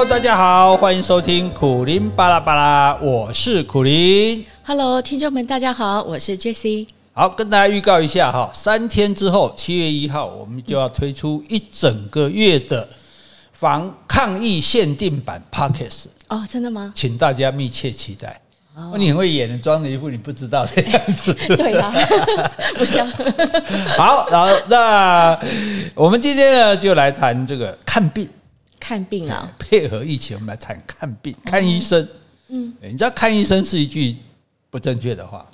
Hello，大家好，欢迎收听苦林巴拉巴拉，我是苦林。Hello，听众们，大家好，我是 Jessie。好，跟大家预告一下哈，三天之后，七月一号，我们就要推出一整个月的防抗疫限定版 Pocket 哦，真的吗？请大家密切期待。哦，你很会演的，装了一副你不知道的 样子。对啊，不像。好，然后那我们今天呢，就来谈这个看病。看病啊，配合疫情，我们来谈看病，看医生。嗯，你知道看医生是一句不正确的话。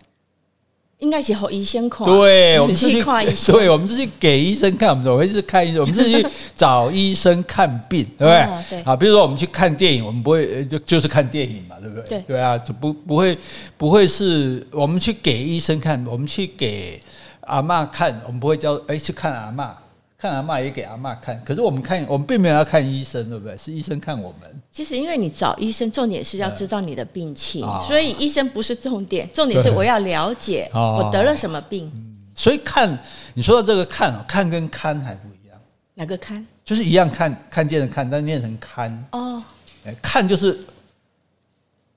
应该是好医生看，对，我们是去看医生，对，我们是去给医生看，我们怎么会是看医生？我们是去找医生看病，对不对？对。啊，比如说我们去看电影，我们不会就就是看电影嘛，对不对？对，对啊，就不不会不会是我们去给医生看，我们去给阿嬷看，我们不会叫哎去看阿嬷。看阿妈也给阿妈看，可是我们看我们并没有要看医生，对不对？是医生看我们。其实因为你找医生，重点是要知道你的病情，所以医生不是重点，重点是我要了解我得了什么病。所以看你说的这个看，看跟看还不一样。哪个看？就是一样看看见的看，但念成看哦。哎看就是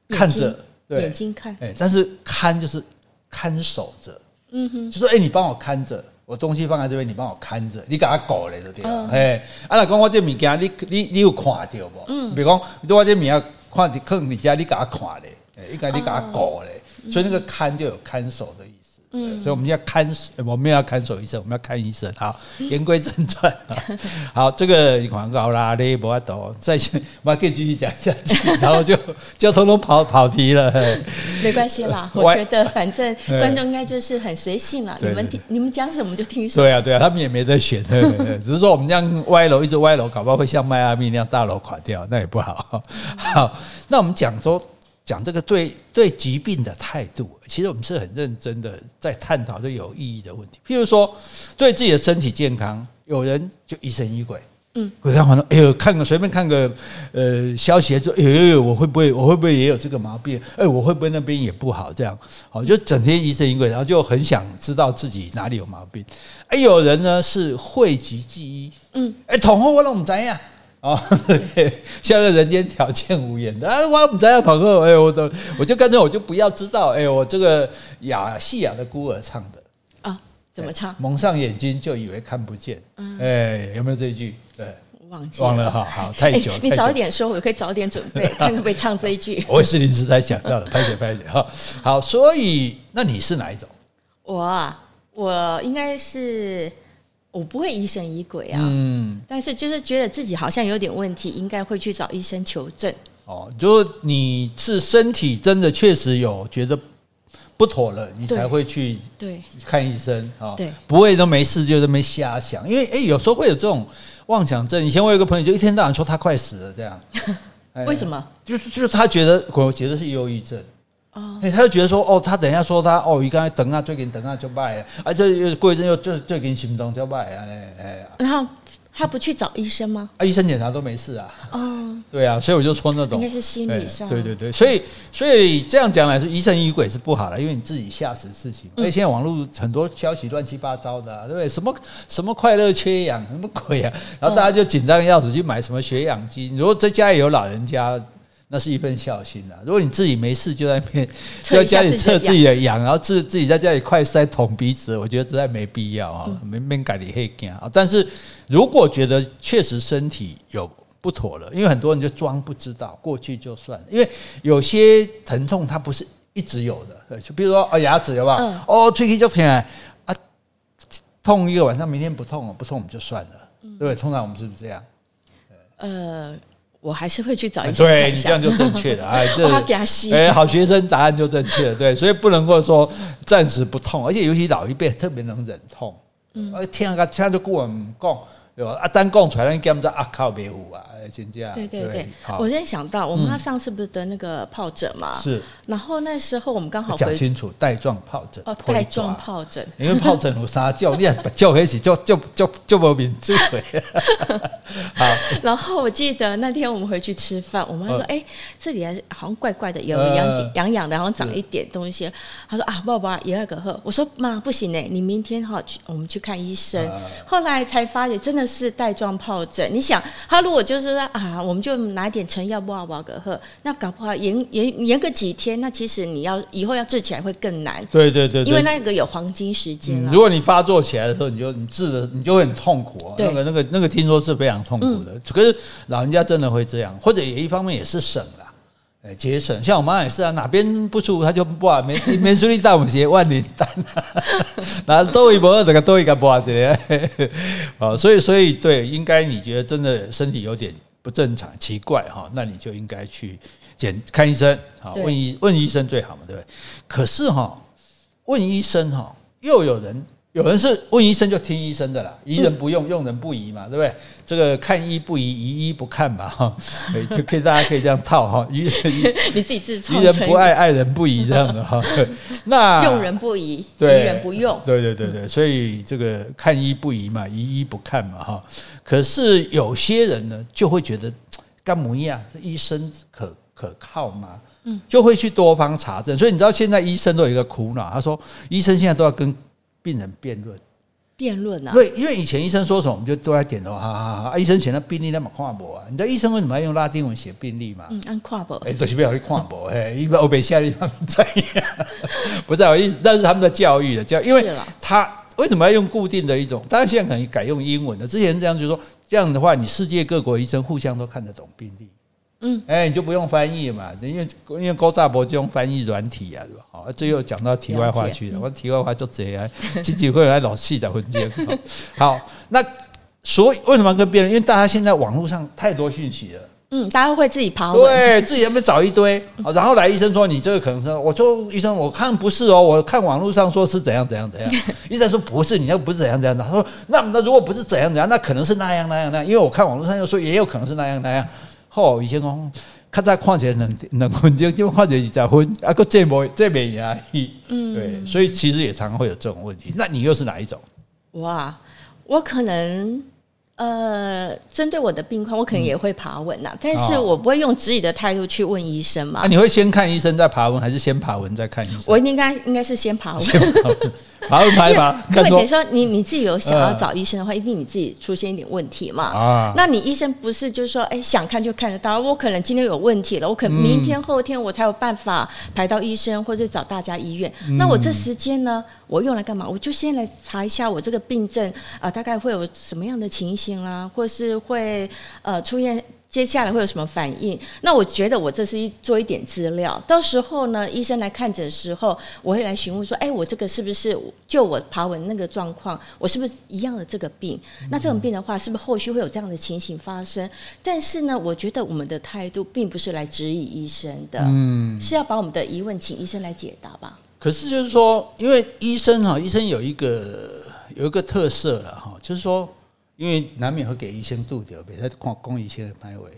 看着，对，眼睛看。哎，但是看就是看守着。嗯哼，就说哎，你帮我看着。我东西放在这边，你帮我看着，你给他搞嘞，对不对？哎，啊，来讲我这物件，你你你有看到不？嗯，比如讲，你我这物件看在坑你家，你给他看嘞，哎，应该你给他搞嘞，所以那个看就有看守的意思。嗯，所以我们要看，我们要看守医生，我们要看医生。好，言归正传。好，这个广告啦，你不要懂，再去，我还可以继续讲下去，然后就 就通通跑跑题了。没关系啦，我觉得反正观众应该就是很随性了。你们听，你们讲什么就听什么。对啊，对啊，他们也没得选，只是说我们这样歪楼，一直歪楼，搞不好会像迈阿密那样大楼垮掉，那也不好。好，那我们讲说。讲这个对对疾病的态度，其实我们是很认真的在探讨这有意义的问题。譬如说，对自己的身体健康，有人就疑神疑鬼，嗯，鬼看完了，哎呦，看个随便看个呃消息，说，哎呦，我会不会我会不会也有这个毛病？哎，我会不会那边也不好？这样，好，就整天疑神疑鬼，然后就很想知道自己哪里有毛病。哎，有人呢是讳疾忌医，嗯，哎，统合我拢唔知呀。哦，像个人间条件无言的啊！我不知道讨论，哎，我就我就干脆我就不要知道，哎，我这个亚细亚的孤儿唱的啊，怎么唱？蒙上眼睛就以为看不见，嗯，哎，有没有这一句？对，忘记了忘了哈，好，太久，你早一点说，我可以早点准备，看可不可以唱这一句。我也是临时才想到的，拍谢拍谢哈。好，所以那你是哪一种？我啊，我应该是。我不会疑神疑鬼啊，嗯，但是就是觉得自己好像有点问题，应该会去找医生求证。哦，就是你是身体真的确实有觉得不妥了，你才会去对看医生啊，对，不会都没事就这么瞎想，因为哎，有时候会有这种妄想症。以前我有个朋友就一天到晚说他快死了，这样，为什么？就是就是他觉得我觉得是忧郁症。哎，他就觉得说，哦，他等一下说他，哦，你刚才等啊，最近等啊就败，啊，这又过一阵又就最近心脏就败啊，哎，然后他不去找医生吗？啊，医生检查都没事啊。哦，对啊，所以我就说那种应该是心理上，对对对，所以所以这样讲来说，疑神疑鬼是不好的，因为你自己吓死事情。而且现在网络很多消息乱七八糟的，对不对？什么什么快乐缺氧，什么鬼啊？然后大家就紧张要死去买什么血氧机。如果在家里有老人家。那是一份孝心啊！如果你自己没事，就在那边 就在家里测自己的氧，然后自自己在家里快塞捅鼻子，我觉得实在没必要啊，没没改你黑惊啊！但是如果觉得确实身体有不妥了，因为很多人就装不知道，过去就算了，因为有些疼痛它不是一直有的，就比如说啊牙齿有没有？嗯、哦，吹气就疼啊，痛一个晚上，明天不痛了，不痛我们就算了，对不对？通常我们是不是这样？呃。我还是会去找一些。对，你这样就正确的，哎，这哎，好学生答案就正确了，对，所以不能够说暂时不痛，而且尤其老一辈特别能忍痛，嗯，听啊，他就顾问讲。对吧？啊，单讲出来，你给他们在阿靠别有啊，先这样。对对对，我现在想到，我妈上次不是得那个疱疹嘛？是。然后那时候我们刚好讲清楚，带状疱疹。哦，带状疱疹。因为疱疹有啥叫？你叫黑起，叫叫叫叫不名字。好。然后我记得那天我们回去吃饭，我妈说：“哎，这里还是好像怪怪的，有痒痒痒的，好像长一点东西。”她说：“啊，爸爸也要个喝。”我说：“妈，不行呢，你明天哈去，我们去看医生。”后来才发现，真的。是带状疱疹。你想，他如果就是说啊，我们就拿一点成药不好不好个喝，那搞不好延延延个几天，那其实你要以后要治起来会更难。对对对，对，因为那个有黄金时间、嗯。如果你发作起来的时候，你就你治的你就会很痛苦、啊。那个那个那个听说是非常痛苦的。嗯、可是老人家真的会这样，或者也一方面也是省了。哎，节省，像我妈也是啊，哪边不舒服，她就挂没 没注意到我们写万灵丹，那多一波这个多一个挂这样，啊，所以所以对，应该你觉得真的身体有点不正常、奇怪哈，那你就应该去检看医生，好问医问医生最好嘛，对不对？可是哈，问医生哈，又有人。有人是问医生就听医生的啦，疑人不用，用人不疑嘛，对不对？这个看医不疑，疑医不看嘛，哈，就可以大家可以这样套哈，疑人 你自己自疑人不爱，爱人不疑这样的哈。那用人不疑，疑人不用，对对对对，所以这个看医不疑嘛，疑医不看嘛，哈。可是有些人呢，就会觉得干嘛呀？这医生可可靠吗？嗯，就会去多方查证。所以你知道现在医生都有一个苦恼，他说医生现在都要跟。病人辩论，辩论啊！对，因为以前医生说什么，我们就都在点头，哈哈哈。医生写的病历那么跨博啊，你知道医生为什么要用拉丁文写病历吗？嗯，按跨博，哎，就是不要去跨博，哎，一般欧北下地方这样，不在我意思，但是他们的教育的教，因为他为什么要用固定的一种？当然现在可能改用英文的，之前这样就是说，这样的话，你世界各国医生互相都看得懂病历。嗯，哎，你就不用翻译嘛，因为因为高炸博就用翻译软体啊，对吧？好，这又讲到题外话去了。我题外话就这样，几几回来老细在混接。好，那所以为什么跟别人？因为大家现在网络上太多讯息了。嗯，大家会自己爬文，对自己要不要找一堆？然后来医生说你这个可能是，我说医生我看不是哦，我看网络上说是怎样怎样怎样。医生说不是，你那不是怎样怎样的。他说那那如果不是怎样怎样，那可能是那样那样那样，因为我看网络上又说也有可能是那样那样。好，以前讲，较早看起来两两分钟，就看起来二十分，啊，个这没这没压抑，嗯，对，所以其实也常常会有这种问题。那你又是哪一种？哇，我可能。呃，针对我的病况，我可能也会爬文呐，但是我不会用质疑的态度去问医生嘛。啊，你会先看医生再爬文，还是先爬文再看医生？我应该应该是先爬文，爬文爬一爬。因为等于说你你自己有想要找医生的话，一定你自己出现一点问题嘛。啊，那你医生不是就是说，哎，想看就看得到。我可能今天有问题了，我可能明天后天我才有办法排到医生，或者找大家医院。那我这时间呢？我用来干嘛？我就先来查一下我这个病症啊、呃，大概会有什么样的情形啊，或是会呃出现接下来会有什么反应？那我觉得我这是一做一点资料，到时候呢，医生来看诊的时候，我会来询问说，哎，我这个是不是就我爬文那个状况，我是不是一样的这个病？那这种病的话，是不是后续会有这样的情形发生？但是呢，我觉得我们的态度并不是来质疑医生的，嗯，是要把我们的疑问请医生来解答吧。可是就是说，因为医生哈，医生有一个有一个特色了哈，就是说，因为难免会给医生度掉，别在看公益性的排位。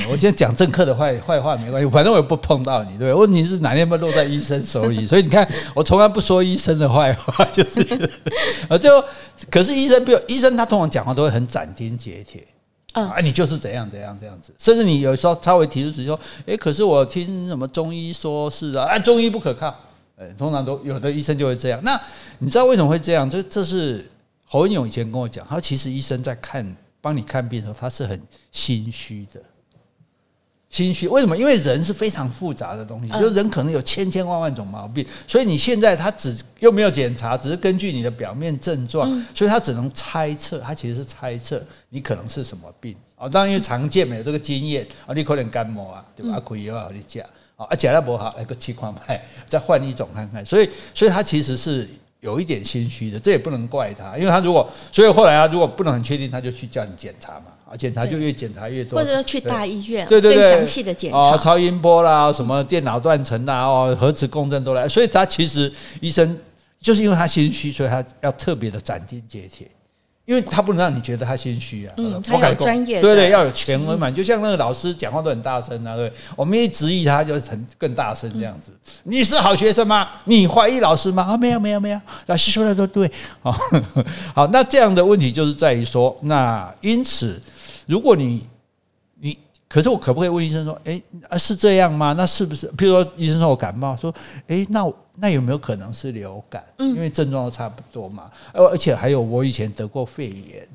我先讲政客的坏坏话没关系，反正我也不碰到你，对。问题是哪天会落在医生手里，所以你看，我从来不说医生的坏话，就是 啊，就可是医生不，医生他通常讲话都会很斩钉截铁，啊，你就是怎样怎样这样子，甚至你有时候稍微提出质疑说，哎，可是我听什么中医说是啊，啊，中医不可靠。通常都有的医生就会这样。那你知道为什么会这样？这这是侯文勇以前跟我讲，他其实医生在看帮你看病的时候，他是很心虚的。心虚为什么？因为人是非常复杂的东西，就是人可能有千千万万种毛病，所以你现在他只又没有检查，只是根据你的表面症状，所以他只能猜测，他其实是猜测你可能是什么病啊。当然因为常见没有这个经验啊，你可能感冒啊，对吧？可以啊，你讲。啊，假的不好，来个七块麦，再换一种看看。所以，所以他其实是有一点心虚的，这也不能怪他，因为他如果，所以后来他如果不能很确定，他就去叫你检查嘛，啊，检查就越检查越多，或者说去大医院，对对对，详细的检查，哦，超音波啦，什么电脑断层啦，哦，核磁共振都来，所以他其实医生就是因为他心虚，所以他要特别的斩钉截铁。因为他不能让你觉得他心虚啊，嗯，他有专业，对对，要有权威嘛，就像那个老师讲话都很大声啊，对，我们一质疑他，就成更大声这样子。你是好学生吗？你怀疑老师吗？啊，没有没有没有，老师说的都对。好，好，那这样的问题就是在于说，那因此，如果你你，可是我可不可以问医生说，哎，啊是这样吗？那是不是？譬如说医生说我感冒，说，哎，那。那有没有可能是流感？因为症状都差不多嘛。而而且还有，我以前得过肺炎，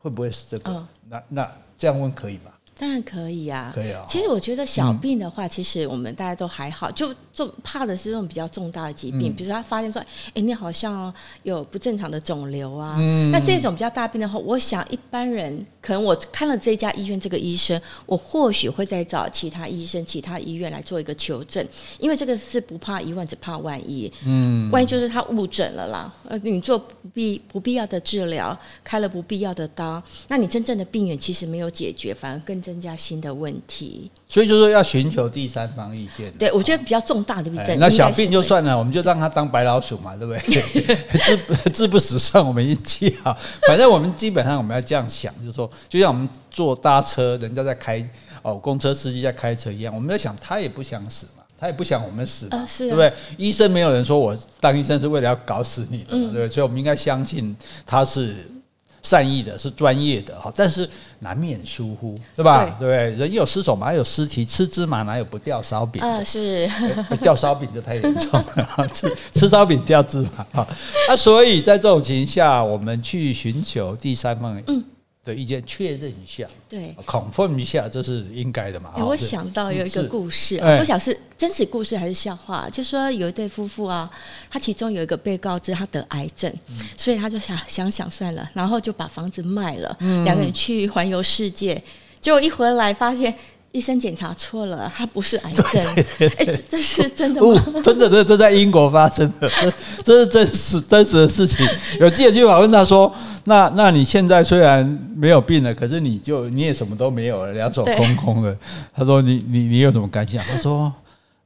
会不会是这个？嗯、那那这样问可以吗？当然可以、啊，可以啊。其实我觉得小病的话，嗯、其实我们大家都还好，就重怕的是这种比较重大的疾病，嗯、比如说他发现说，哎，你好像有不正常的肿瘤啊。嗯、那这种比较大病的话，我想一般人可能我看了这家医院这个医生，我或许会再找其他医生、其他医院来做一个求证，因为这个是不怕一万，只怕万一。嗯，万一就是他误诊了啦，呃，你做不必不必要的治疗，开了不必要的刀，那你真正的病源其实没有解决，反而更。增加新的问题，所以就是说要寻求第三方意见。对，我觉得比较重大的病症，那小病就算了，我们就让他当白老鼠嘛，对不对？治治不死，算我们运气好。反正我们基本上我们要这样想，就是说，就像我们坐搭车，人家在开哦，公车司机在开车一样，我们在想，他也不想死嘛，他也不想我们死嘛，对不对？医生没有人说我当医生是为了要搞死你的，对不对？所以我们应该相信他是。善意的是专业的哈，但是难免疏忽，是吧？对，对，人有失手，马有失蹄，吃芝麻哪有不掉烧饼？啊，是掉烧饼就太严重了，吃吃烧饼掉芝麻啊！那所以在这种情况下，我们去寻求第三方。嗯。的意见确认一下，对，confirm 一下，这是应该的嘛？欸、我想到有一个故事，我不晓得是真实故事还是笑话。就是说有一对夫妇啊，他其中有一个被告知他得癌症，嗯、所以他就想想想算了，然后就把房子卖了，两、嗯、个人去环游世界，结果一回来发现。医生检查错了，他不是癌症。哎，这是真的吗？哦、真的，这这在英国发生的，这 这是真实真实的事情。有记者去访问他说：“那那你现在虽然没有病了，可是你就你也什么都没有了，两手空空的。”他说：“你你你有什么感想？”他说。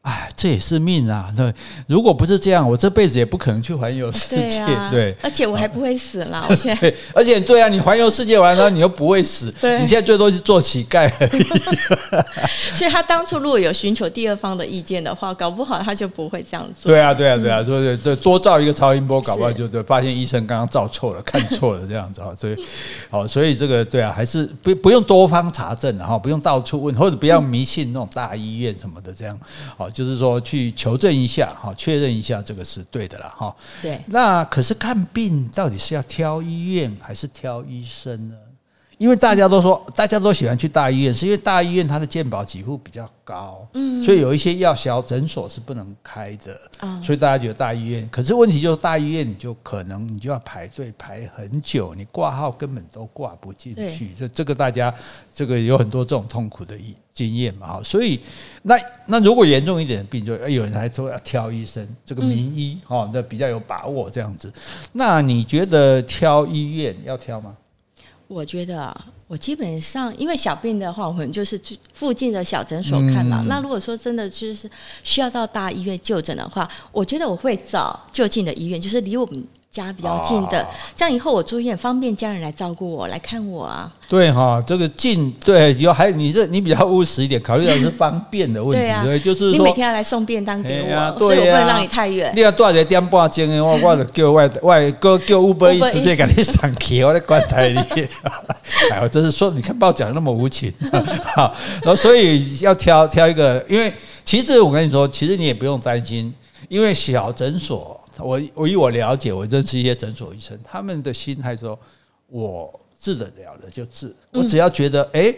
哎，这也是命啊！那，如果不是这样，我这辈子也不可能去环游世界。对，啊、对，而且我还不会死了。我现在 对，而且对啊，你环游世界完了，你又不会死。对，你现在最多是做乞丐而已。所以他当初如果有寻求第二方的意见的话，搞不好他就不会这样做。对啊，对啊，对啊，所以这多照一个超音波，搞不好就就发现医生刚刚照错了，看错了这样子啊。所以，好，所以这个对啊，还是不不用多方查证哈，不用到处问，或者不要迷信那种大医院什么的这样。好。就是说去求证一下哈，确认一下这个是对的了哈。对，那可是看病到底是要挑医院还是挑医生呢？因为大家都说，大家都喜欢去大医院，是因为大医院它的健保给付比较高，嗯，所以有一些药小诊所是不能开的，啊，所以大家觉得大医院。可是问题就是大医院你就可能你就要排队排很久，你挂号根本都挂不进去。这这个大家这个有很多这种痛苦的经验嘛，哈。所以那那如果严重一点的病，就有人还说要挑医生，这个名医哈，那比较有把握这样子。那你觉得挑医院要挑吗？我觉得啊，我基本上因为小病的话，我们就是去附近的小诊所看嘛。嗯、那如果说真的就是需要到大医院就诊的话，我觉得我会找就近的医院，就是离我们。家比较近的，这样以后我住院方便家人来照顾我，来看我啊。对哈，这个近对有还有你这你比较务实一点，考虑到是方便的问题，对啊，就是你每天要来送便当给我，所以我不能让你太远。你要多少点半钟的，我我就叫外外哥叫 Uber 直接给你上去，我在棺材里。哎，我真是说，你看报讲那么无情，好，然后所以要挑挑一个，因为其实我跟你说，其实你也不用担心，因为小诊所。我我以我了解，我认识一些诊所医生，他们的心态说，我治得了的就治，我只要觉得哎。欸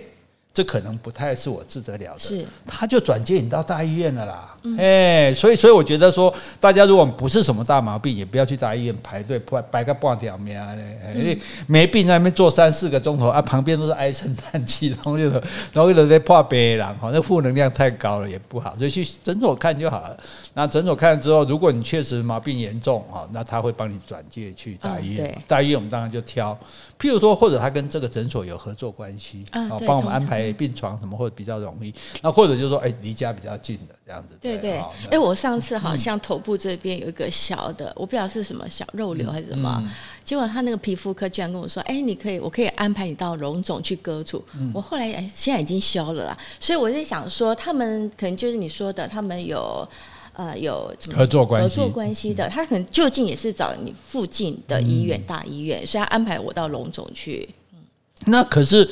这可能不太是我治得了的，是他就转接你到大医院了啦。哎，所以所以我觉得说，大家如果不是什么大毛病，也不要去大医院排队排排个半条命嘞。因为没病在那边坐三四个钟头啊，旁边都是唉声叹气，然后就然后就在破病人，好，那负能量太高了也不好，所以去诊所看就好了。那诊所看了之后，如果你确实毛病严重啊，那他会帮你转介去大医院。大医院我们当然就挑，譬如说或者他跟这个诊所有合作关系啊，帮我们安排。病床什么或者比较容易，那或者就是说，哎，离家比较近的这样子。对对，哎，我上次好像头部这边有一个小的，我不知道是什么小肉瘤还是什么，结果他那个皮肤科居然跟我说，哎，你可以，我可以安排你到荣总去割除。我后来哎，现在已经消了啦，所以我在想说，他们可能就是你说的，他们有呃有合作关系合作关系的，他可能就近也是找你附近的医院大医院，所以他安排我到龙总去。那可是。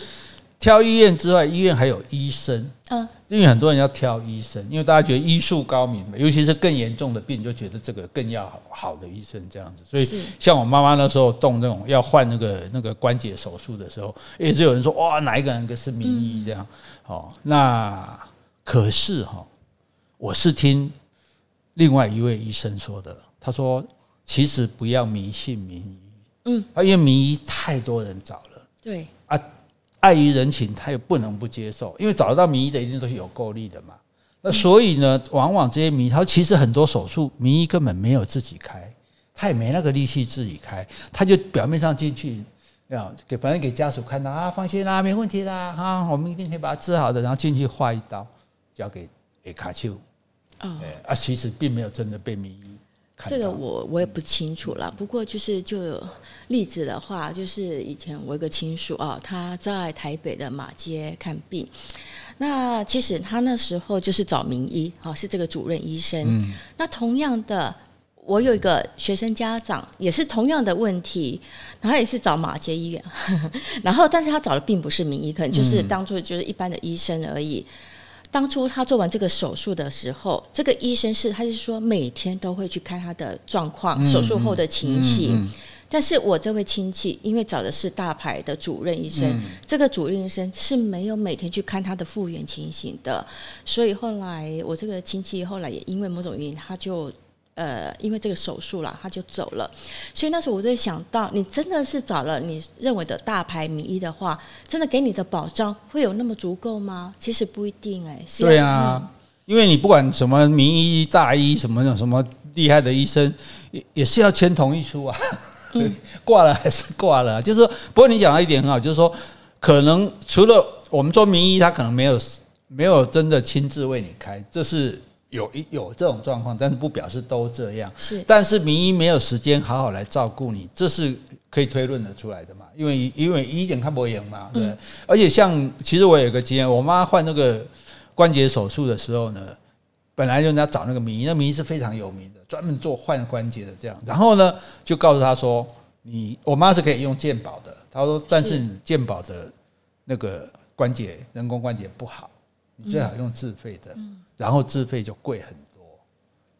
挑医院之外，医院还有医生。嗯，因为很多人要挑医生，因为大家觉得医术高明嘛，尤其是更严重的病，就觉得这个更要好好的医生这样子。所以，像我妈妈那时候动那种要换那个那个关节手术的时候，也是有人说哇，哪一个人是名医这样。哦，那可是哈，我是听另外一位医生说的，他说其实不要迷信名医，嗯，啊，因为名医太多人找了，对啊。碍于人情，他又不能不接受，因为找得到名医的一定都是有够力的嘛。那所以呢，往往这些名医，他其实很多手术名医根本没有自己开，他也没那个力气自己开，他就表面上进去，要给反正给家属看到啊，放心啦，没问题啦，啊，我们一定可以把他治好的，然后进去划一刀，交给给卡丘，哦，啊，其实并没有真的被名医。这个我我也不清楚了，不过就是就有例子的话，就是以前我有个亲属啊，他在台北的马街看病，那其实他那时候就是找名医，哈，是这个主任医生。嗯。那同样的，我有一个学生家长，也是同样的问题，然后也是找马街医院，然后但是他找的并不是名医，可能就是当做就是一般的医生而已。当初他做完这个手术的时候，这个医生是他是说每天都会去看他的状况，手术后的情形。但是我这位亲戚因为找的是大牌的主任医生，这个主任医生是没有每天去看他的复原情形的，所以后来我这个亲戚后来也因为某种原因，他就。呃，因为这个手术了，他就走了。所以那时候我就想到，你真的是找了你认为的大牌名医的话，真的给你的保障会有那么足够吗？其实不一定哎、欸。对啊，嗯、因为你不管什么名医、大医什么什么厉害的医生，也也是要签同意书啊。嗯、挂了还是挂了，就是说。不过你讲到一点很好，就是说，可能除了我们做名医，他可能没有没有真的亲自为你开，这是。有一有这种状况，但是不表示都这样。是，但是名医没有时间好好来照顾你，这是可以推论的出来的嘛？因为因为一点看不赢嘛，对。嗯、而且像其实我有一个经验，我妈换那个关节手术的时候呢，本来就人家找那个名医，那名医是非常有名的，专门做换关节的这样。然后呢，就告诉他说：“你我妈是可以用健保的。”他说：“但是你健保的那个关节人工关节不好，你最好用自费的。嗯”嗯然后自费就贵很多，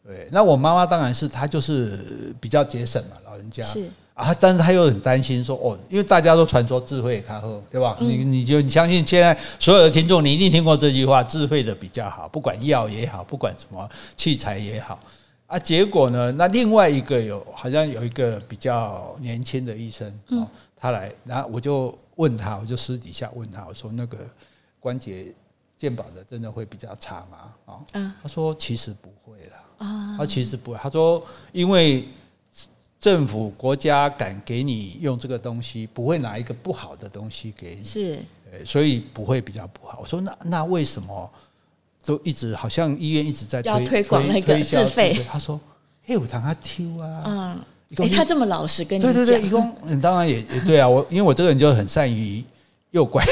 对。那我妈妈当然是她就是比较节省嘛，老人家是啊，但是她又很担心说哦，因为大家都传说自费卡后，对吧？嗯、你你就你相信现在所有的听众，你一定听过这句话，自费的比较好，不管药也好，不管什么器材也好啊。结果呢，那另外一个有好像有一个比较年轻的医生，哦，他来，然后我就问他，我就私底下问他，我说那个关节。健保的真的会比较差吗？啊，嗯，他说其实不会啦，啊，他其实不会。他说因为政府国家敢给你用这个东西，不会拿一个不好的东西给你，是，所以不会比较不好。我说那那为什么都一直好像医院一直在推要推广那个自费？他说嘿，我让他挑啊，嗯，哎，他这么老实跟你讲，对对对，一共当然也也对啊，我因为我这个人就很善于。又乖，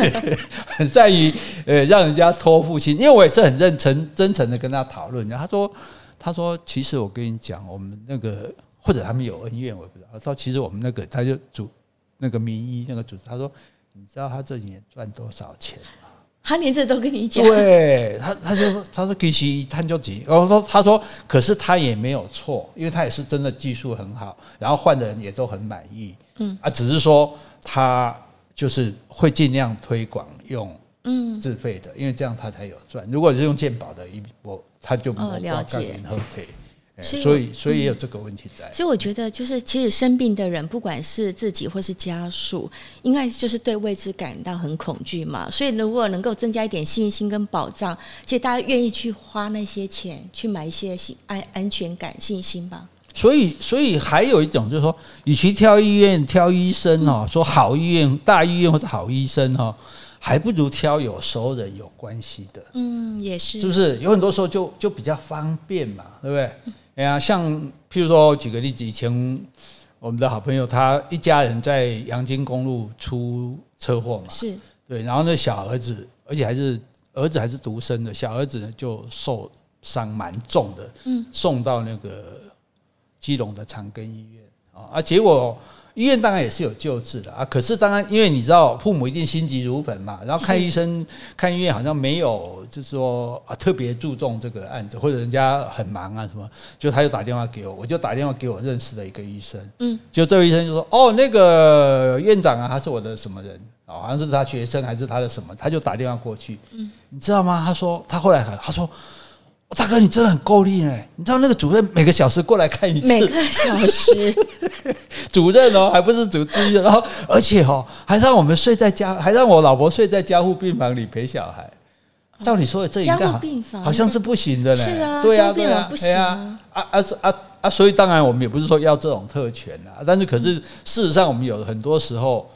很善于呃让人家托付心，因为我也是很认真真诚的跟他讨论。然后他说：“他说其实我跟你讲，我们那个或者他们有恩怨，我也不知道。他说其实我们那个他就主那个名医那个主，他说你知道他这几年赚多少钱吗？他连这都跟你讲。对他，他就说他说其实他就急，然后说他说可是他也没有错，因为他也是真的技术很好，然后换的人也都很满意。嗯啊，只是说他。就是会尽量推广用嗯自费的，因为这样他才有赚。如果是用健保的，一我他就没有了解后退，所以所以也有这个问题在。所以我觉得，就是其实生病的人，不管是自己或是家属，应该就是对未知感到很恐惧嘛。所以如果能够增加一点信心跟保障，其实大家愿意去花那些钱去买一些安安全感、信心吧。所以，所以还有一种就是说，与其挑医院、挑医生哦，说好医院、大医院或者好医生哦，还不如挑有熟人、有关系的。嗯，也是，是不是？有很多时候就就比较方便嘛，对不对？哎呀，像譬如说，举个例子，以前我们的好朋友，他一家人在阳金公路出车祸嘛，是对，然后那小儿子，而且还是儿子还是独生的，小儿子呢就受伤蛮重的，嗯，送到那个。基隆的长庚医院，啊，结果。医院当然也是有救治的啊，可是当然，因为你知道父母一定心急如焚嘛，然后看医生、看医院好像没有，就是说啊特别注重这个案子，或者人家很忙啊什么，就他就打电话给我，我就打电话给我认识的一个医生，嗯，就这位医生就说，哦，那个院长啊，他是我的什么人啊，好像是他学生还是他的什么，他就打电话过去，嗯，你知道吗？他说他后来他说。大哥，你真的很够力哎！你知道那个主任每个小时过来看一次，每个小时，主任哦，还不是主治医生，然后而且哦，还让我们睡在家，还让我老婆睡在加护病房里陪小孩。照理说这一个好像是不行的嘞。是啊，对啊，对啊，不行啊啊啊啊啊！所以当然我们也不是说要这种特权啊，但是可是事实上我们有很多时候，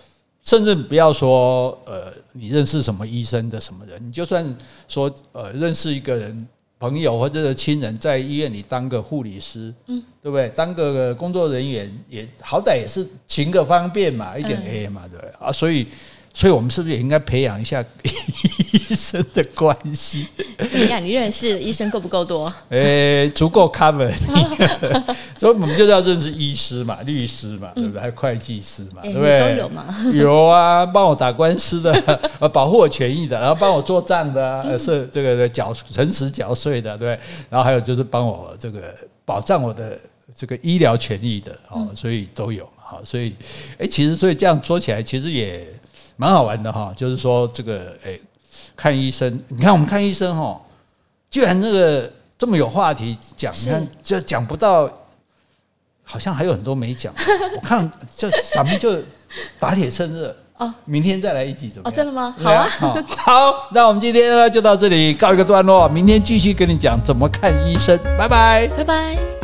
甚至不要说呃，你认识什么医生的什么人，你就算说呃，认识一个人。朋友或者是亲人在医院里当个护理师，嗯，对不对？当个工作人员也好歹也是行个方便嘛，一点 A 嘛，对不对？啊，所以。所以我们是不是也应该培养一下 医生的关系？怎么样？你认识医生够不够多？诶、欸，足够 cover。所以我们就是要认识医师嘛，律师嘛，对不对？还有会计师嘛，对不对？都有吗？有啊，帮我打官司的，呃，保护我权益的，然后帮我做账的，呃，是这个缴诚实缴税的，对。然后还有就是帮我这个保障我的这个医疗权益的，哦，所以都有嘛，好，所以，诶，其实所以这样说起来，其实也。蛮好玩的哈，就是说这个诶，看医生，你看我们看医生哈，居然那个这么有话题讲，你看就讲不到，好像还有很多没讲。我看就咱们就打铁趁热哦，明天再来一集怎么样？哦，真的吗？好啊，好，那我们今天呢就到这里告一个段落，明天继续跟你讲怎么看医生，拜拜，拜拜。